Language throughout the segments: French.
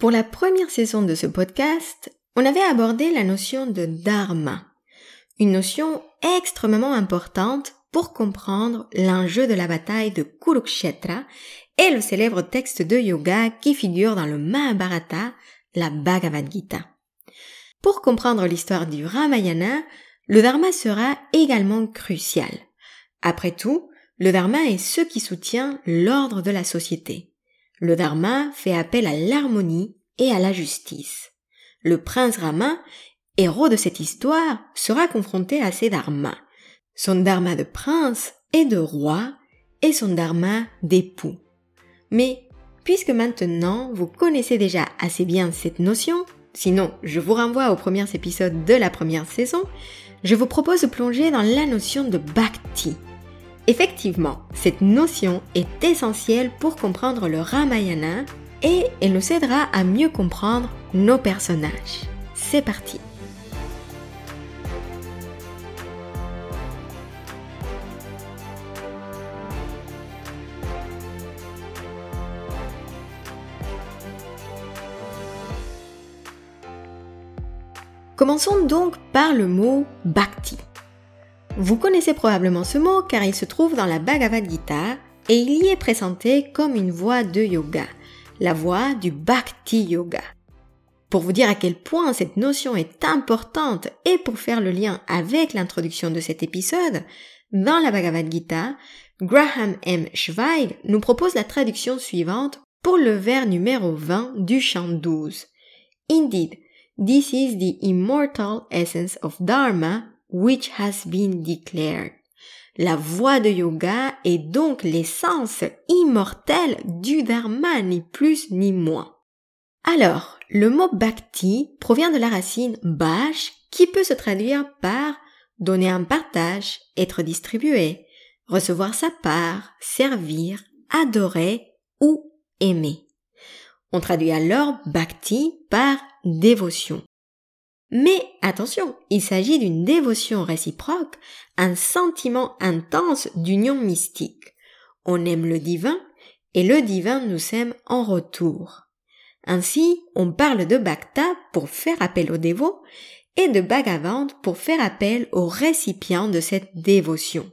Pour la première saison de ce podcast, on avait abordé la notion de dharma, une notion extrêmement importante pour comprendre l'enjeu de la bataille de Kurukshetra et le célèbre texte de yoga qui figure dans le Mahabharata, la Bhagavad Gita. Pour comprendre l'histoire du Ramayana, le dharma sera également crucial. Après tout, le dharma est ce qui soutient l'ordre de la société. Le Dharma fait appel à l'harmonie et à la justice. Le prince Rama, héros de cette histoire, sera confronté à ses dharmas. Son dharma de prince et de roi et son dharma d'époux. Mais puisque maintenant vous connaissez déjà assez bien cette notion, sinon je vous renvoie aux premiers épisodes de la première saison, je vous propose de plonger dans la notion de bhakti, Effectivement, cette notion est essentielle pour comprendre le Ramayana et elle nous aidera à mieux comprendre nos personnages. C'est parti Commençons donc par le mot bhakti. Vous connaissez probablement ce mot car il se trouve dans la Bhagavad Gita et il y est présenté comme une voie de yoga, la voie du Bhakti Yoga. Pour vous dire à quel point cette notion est importante et pour faire le lien avec l'introduction de cet épisode, dans la Bhagavad Gita, Graham M. Schweig nous propose la traduction suivante pour le vers numéro 20 du chant 12. Indeed, this is the immortal essence of Dharma which has been declared. La voie de yoga est donc l'essence immortelle du dharma, ni plus ni moins. Alors, le mot bhakti provient de la racine bhash qui peut se traduire par donner un partage, être distribué, recevoir sa part, servir, adorer ou aimer. On traduit alors bhakti par dévotion. Mais attention, il s'agit d'une dévotion réciproque, un sentiment intense d'union mystique. On aime le divin et le divin nous aime en retour. Ainsi, on parle de Bhakta pour faire appel au dévot et de Bhagavant pour faire appel au récipient de cette dévotion.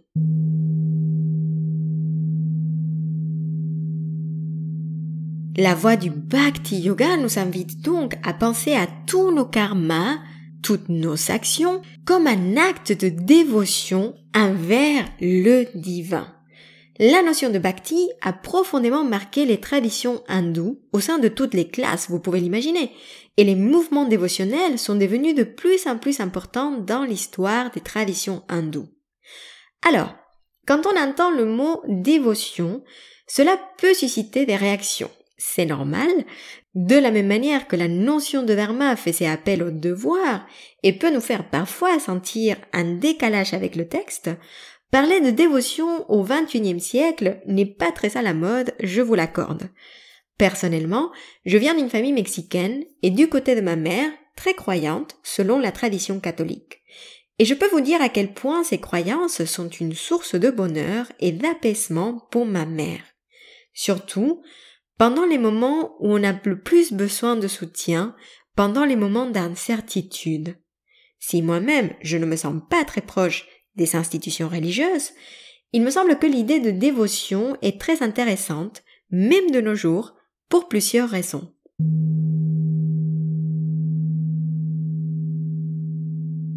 La voie du Bhakti Yoga nous invite donc à penser à tous nos karmas, toutes nos actions, comme un acte de dévotion envers le divin. La notion de bhakti a profondément marqué les traditions hindoues au sein de toutes les classes, vous pouvez l'imaginer, et les mouvements dévotionnels sont devenus de plus en plus importants dans l'histoire des traditions hindoues. Alors, quand on entend le mot dévotion, cela peut susciter des réactions c'est normal, de la même manière que la notion de dharma fait ses appels au devoir et peut nous faire parfois sentir un décalage avec le texte, parler de dévotion au XXIe siècle n'est pas très à la mode, je vous l'accorde. Personnellement, je viens d'une famille mexicaine et du côté de ma mère, très croyante selon la tradition catholique. Et je peux vous dire à quel point ces croyances sont une source de bonheur et d'apaisement pour ma mère. Surtout, pendant les moments où on a le plus besoin de soutien, pendant les moments d'incertitude. Si moi-même je ne me sens pas très proche des institutions religieuses, il me semble que l'idée de dévotion est très intéressante, même de nos jours, pour plusieurs raisons.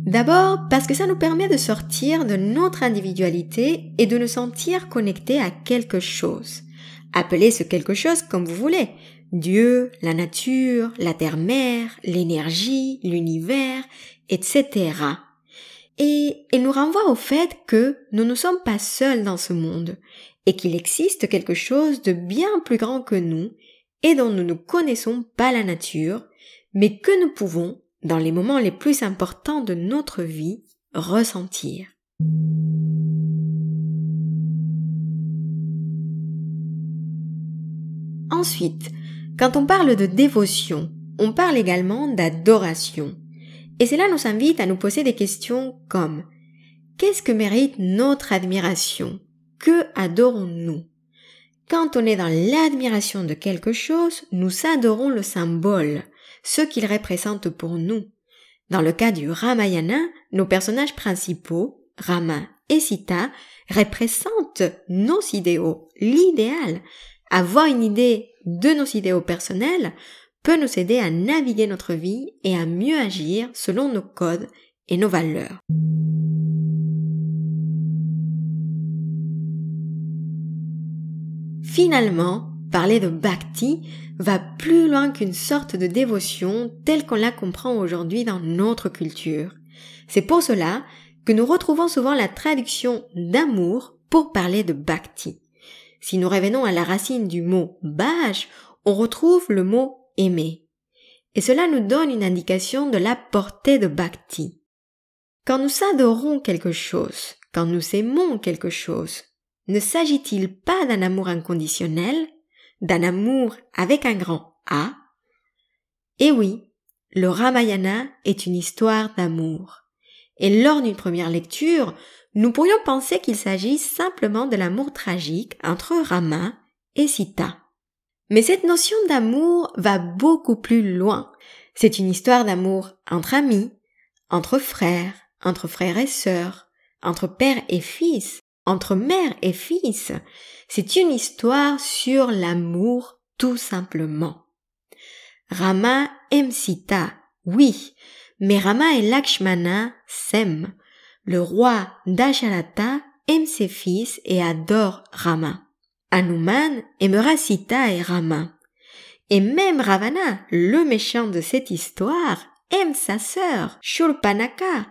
D'abord parce que ça nous permet de sortir de notre individualité et de nous sentir connectés à quelque chose. Appelez ce quelque chose comme vous voulez. Dieu, la nature, la terre-mère, l'énergie, l'univers, etc. Et il nous renvoie au fait que nous ne sommes pas seuls dans ce monde et qu'il existe quelque chose de bien plus grand que nous et dont nous ne connaissons pas la nature, mais que nous pouvons, dans les moments les plus importants de notre vie, ressentir. Ensuite, quand on parle de dévotion, on parle également d'adoration. Et cela nous invite à nous poser des questions comme Qu'est-ce que mérite notre admiration? Que adorons-nous? Quand on est dans l'admiration de quelque chose, nous adorons le symbole, ce qu'il représente pour nous. Dans le cas du Ramayana, nos personnages principaux, Rama et Sita, représentent nos idéaux, l'idéal. Avoir une idée de nos idéaux personnels peut nous aider à naviguer notre vie et à mieux agir selon nos codes et nos valeurs. Finalement, parler de bhakti va plus loin qu'une sorte de dévotion telle qu'on la comprend aujourd'hui dans notre culture. C'est pour cela que nous retrouvons souvent la traduction d'amour pour parler de bhakti. Si nous revenons à la racine du mot bhaj, on retrouve le mot aimer. Et cela nous donne une indication de la portée de bhakti. Quand nous adorons quelque chose, quand nous aimons quelque chose, ne s'agit-il pas d'un amour inconditionnel, d'un amour avec un grand A? Eh oui, le Ramayana est une histoire d'amour. Et lors d'une première lecture, nous pourrions penser qu'il s'agit simplement de l'amour tragique entre Rama et Sita. Mais cette notion d'amour va beaucoup plus loin. C'est une histoire d'amour entre amis, entre frères, entre frères et sœurs, entre père et fils, entre mère et fils. C'est une histoire sur l'amour tout simplement. Rama aime Sita, oui, mais Rama et Lakshmana s'aiment. Le roi Dasharata aime ses fils et adore Rama. Hanuman aimera Sita et Rama. Et même Ravana, le méchant de cette histoire, aime sa sœur, Shurpanaka.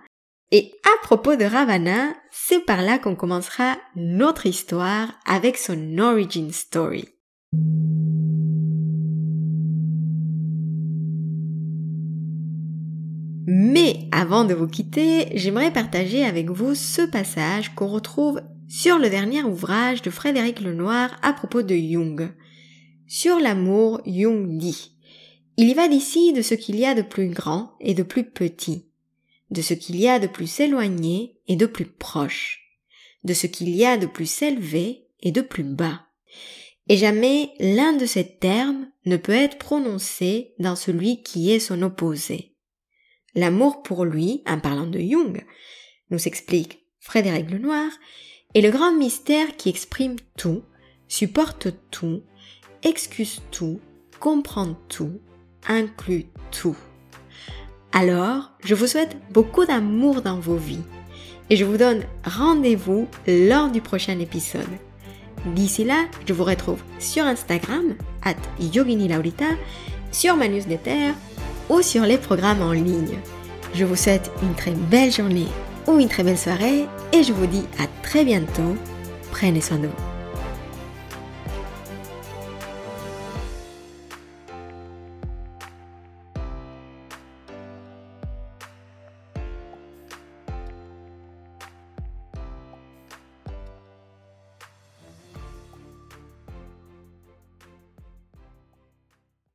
Et à propos de Ravana, c'est par là qu'on commencera notre histoire avec son origin story. Mais avant de vous quitter, j'aimerais partager avec vous ce passage qu'on retrouve sur le dernier ouvrage de Frédéric Lenoir à propos de Jung. Sur l'amour, Jung dit Il y va d'ici de ce qu'il y a de plus grand et de plus petit, de ce qu'il y a de plus éloigné et de plus proche, de ce qu'il y a de plus élevé et de plus bas. Et jamais l'un de ces termes ne peut être prononcé dans celui qui est son opposé. L'amour pour lui, en parlant de Jung, nous explique Frédéric Lenoir, est le grand mystère qui exprime tout, supporte tout, excuse tout, comprend tout, inclut tout. Alors, je vous souhaite beaucoup d'amour dans vos vies et je vous donne rendez-vous lors du prochain épisode. D'ici là, je vous retrouve sur Instagram, at Yogini sur ma newsletter ou sur les programmes en ligne. Je vous souhaite une très belle journée ou une très belle soirée et je vous dis à très bientôt. Prenez soin de vous.